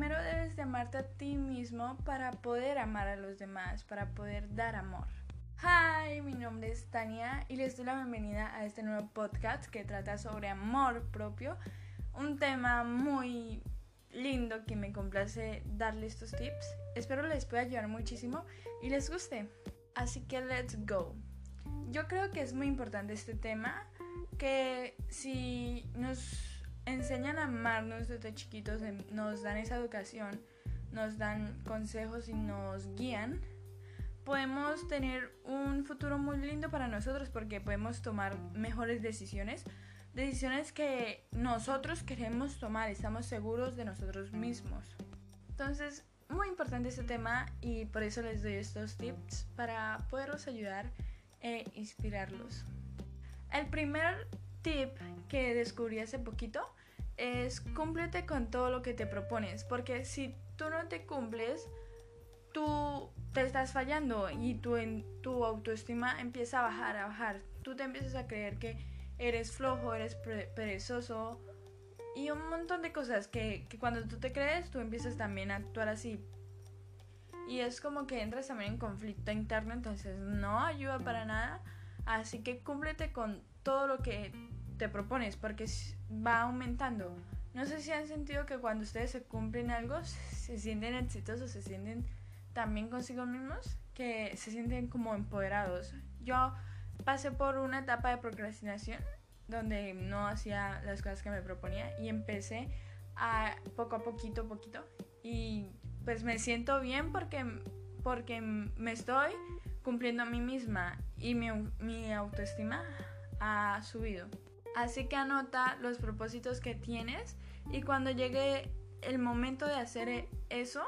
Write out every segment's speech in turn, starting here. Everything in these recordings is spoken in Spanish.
Primero debes de amarte a ti mismo para poder amar a los demás, para poder dar amor. Hi, mi nombre es Tania y les doy la bienvenida a este nuevo podcast que trata sobre amor propio, un tema muy lindo que me complace darle estos tips. Espero les pueda ayudar muchísimo y les guste. Así que let's go. Yo creo que es muy importante este tema, que si nos enseñan a amarnos desde chiquitos, nos dan esa educación, nos dan consejos y nos guían, podemos tener un futuro muy lindo para nosotros porque podemos tomar mejores decisiones, decisiones que nosotros queremos tomar, estamos seguros de nosotros mismos. Entonces, muy importante este tema y por eso les doy estos tips para poderlos ayudar e inspirarlos. El primer tip que descubrí hace poquito es cúmplete con todo lo que te propones, porque si tú no te cumples, tú te estás fallando y tu, tu autoestima empieza a bajar, a bajar. Tú te empiezas a creer que eres flojo, eres perezoso y un montón de cosas que, que, cuando tú te crees, tú empiezas también a actuar así. Y es como que entras también en conflicto interno, entonces no ayuda para nada. Así que cúmplete con todo lo que te propones, porque va aumentando. No sé si han sentido que cuando ustedes se cumplen algo, se sienten exitosos, se sienten también consigo mismos, que se sienten como empoderados. Yo pasé por una etapa de procrastinación donde no hacía las cosas que me proponía y empecé a poco a poquito, poquito y pues me siento bien porque, porque me estoy cumpliendo a mí misma y mi, mi autoestima ha subido. Así que anota los propósitos que tienes y cuando llegue el momento de hacer eso,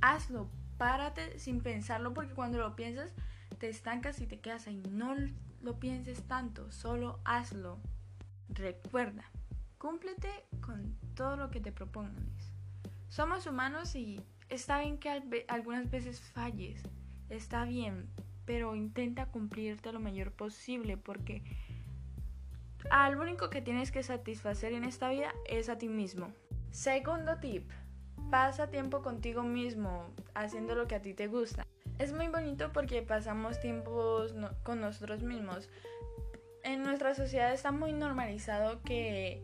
hazlo párate sin pensarlo porque cuando lo piensas te estancas y te quedas ahí. No lo pienses tanto, solo hazlo. Recuerda, cúmplete con todo lo que te propongas. Somos humanos y está bien que algunas veces falles, está bien, pero intenta cumplirte lo mayor posible porque al único que tienes que satisfacer en esta vida es a ti mismo. Segundo tip, Pasa tiempo contigo mismo, haciendo lo que a ti te gusta. Es muy bonito porque pasamos tiempos con nosotros mismos. En nuestra sociedad está muy normalizado que,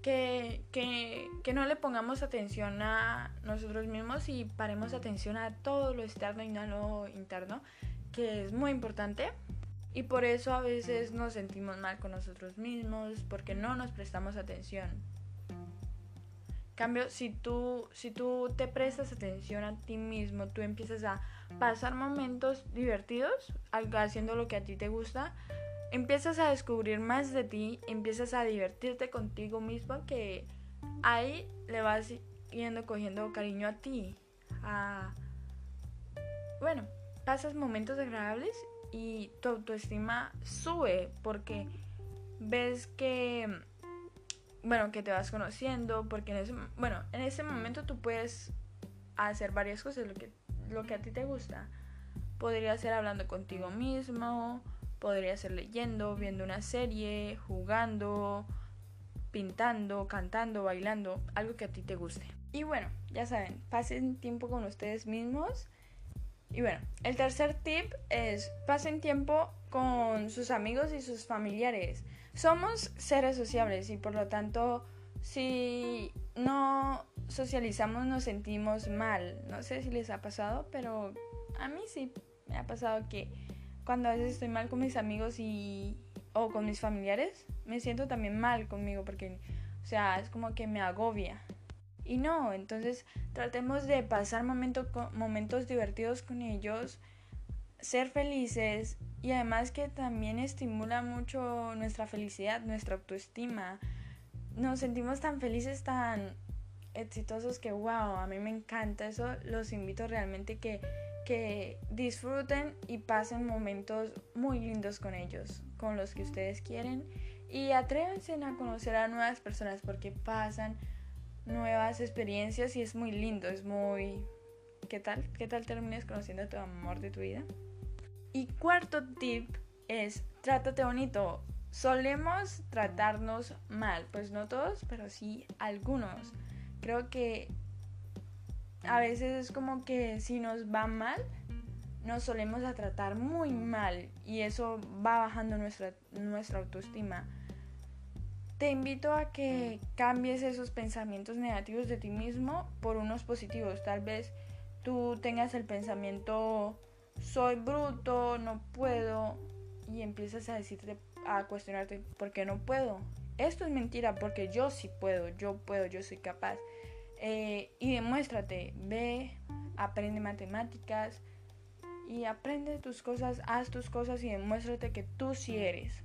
que, que, no le pongamos atención a nosotros mismos y paremos atención a todo lo externo y no a lo interno, que es muy importante. Y por eso a veces nos sentimos mal con nosotros mismos, porque no nos prestamos atención cambio, si tú, si tú te prestas atención a ti mismo, tú empiezas a pasar momentos divertidos haciendo lo que a ti te gusta, empiezas a descubrir más de ti, empiezas a divertirte contigo mismo, que ahí le vas yendo cogiendo cariño a ti. Bueno, pasas momentos agradables y tu autoestima sube porque ves que bueno, que te vas conociendo, porque en ese, bueno, en ese momento tú puedes hacer varias cosas, lo que, lo que a ti te gusta. Podría ser hablando contigo mismo, podría ser leyendo, viendo una serie, jugando, pintando, cantando, bailando, algo que a ti te guste. Y bueno, ya saben, pasen tiempo con ustedes mismos. Y bueno, el tercer tip es pasen tiempo con sus amigos y sus familiares. Somos seres sociables y por lo tanto si no socializamos nos sentimos mal. No sé si les ha pasado, pero a mí sí me ha pasado que cuando a veces estoy mal con mis amigos y o con mis familiares, me siento también mal conmigo porque o sea, es como que me agobia. Y no, entonces tratemos de pasar momentos divertidos con ellos, ser felices y además que también estimula mucho nuestra felicidad, nuestra autoestima. Nos sentimos tan felices, tan exitosos que wow, a mí me encanta eso. Los invito realmente que, que disfruten y pasen momentos muy lindos con ellos, con los que ustedes quieren. Y atrévanse a conocer a nuevas personas porque pasan nuevas experiencias y es muy lindo, es muy... ¿Qué tal? ¿Qué tal termines conociendo a tu amor de tu vida? Y cuarto tip es, trátate bonito. Solemos tratarnos mal, pues no todos, pero sí algunos. Creo que a veces es como que si nos va mal, nos solemos a tratar muy mal y eso va bajando nuestra, nuestra autoestima. Te invito a que cambies esos pensamientos negativos de ti mismo por unos positivos. Tal vez tú tengas el pensamiento soy bruto, no puedo y empiezas a decirte, a cuestionarte, ¿por qué no puedo? Esto es mentira porque yo sí puedo, yo puedo, yo soy capaz. Eh, y demuéstrate, ve, aprende matemáticas y aprende tus cosas, haz tus cosas y demuéstrate que tú sí eres.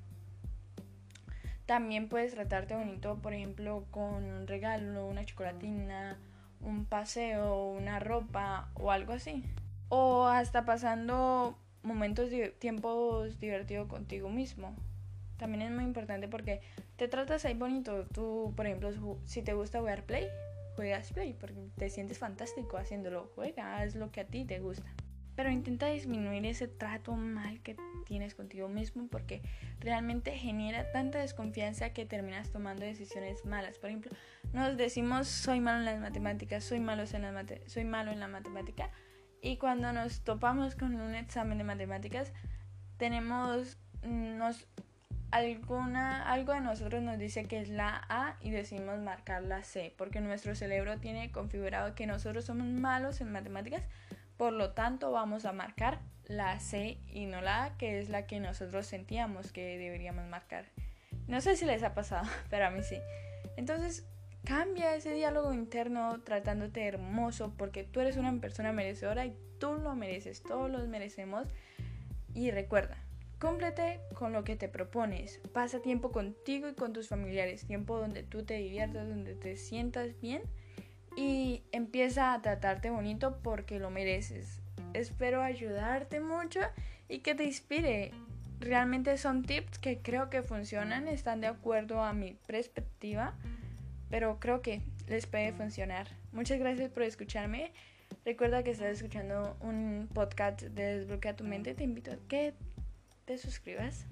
También puedes tratarte bonito, por ejemplo, con un regalo, una chocolatina, un paseo, una ropa o algo así. O hasta pasando momentos tiempos divertidos contigo mismo. También es muy importante porque te tratas ahí bonito. Tú, por ejemplo, si te gusta jugar play, juegas play porque te sientes fantástico haciéndolo. Juega, haz lo que a ti te gusta. Pero intenta disminuir ese trato mal que tienes contigo mismo porque realmente genera tanta desconfianza que terminas tomando decisiones malas. Por ejemplo, nos decimos soy malo en las matemáticas, soy en la soy malo en la matemática y cuando nos topamos con un examen de matemáticas tenemos nos alguna algo de nosotros nos dice que es la A y decimos marcar la C porque nuestro cerebro tiene configurado que nosotros somos malos en matemáticas por lo tanto, vamos a marcar la C y no la A, que es la que nosotros sentíamos que deberíamos marcar. No sé si les ha pasado, pero a mí sí. Entonces, cambia ese diálogo interno tratándote hermoso porque tú eres una persona merecedora y tú lo mereces, todos los merecemos. Y recuerda, cúmplete con lo que te propones. Pasa tiempo contigo y con tus familiares, tiempo donde tú te diviertas, donde te sientas bien y empieza a tratarte bonito porque lo mereces. Espero ayudarte mucho y que te inspire. Realmente son tips que creo que funcionan, están de acuerdo a mi perspectiva, pero creo que les puede funcionar. Muchas gracias por escucharme. Recuerda que estás escuchando un podcast de Desbloquea tu mente. Te invito a que te suscribas.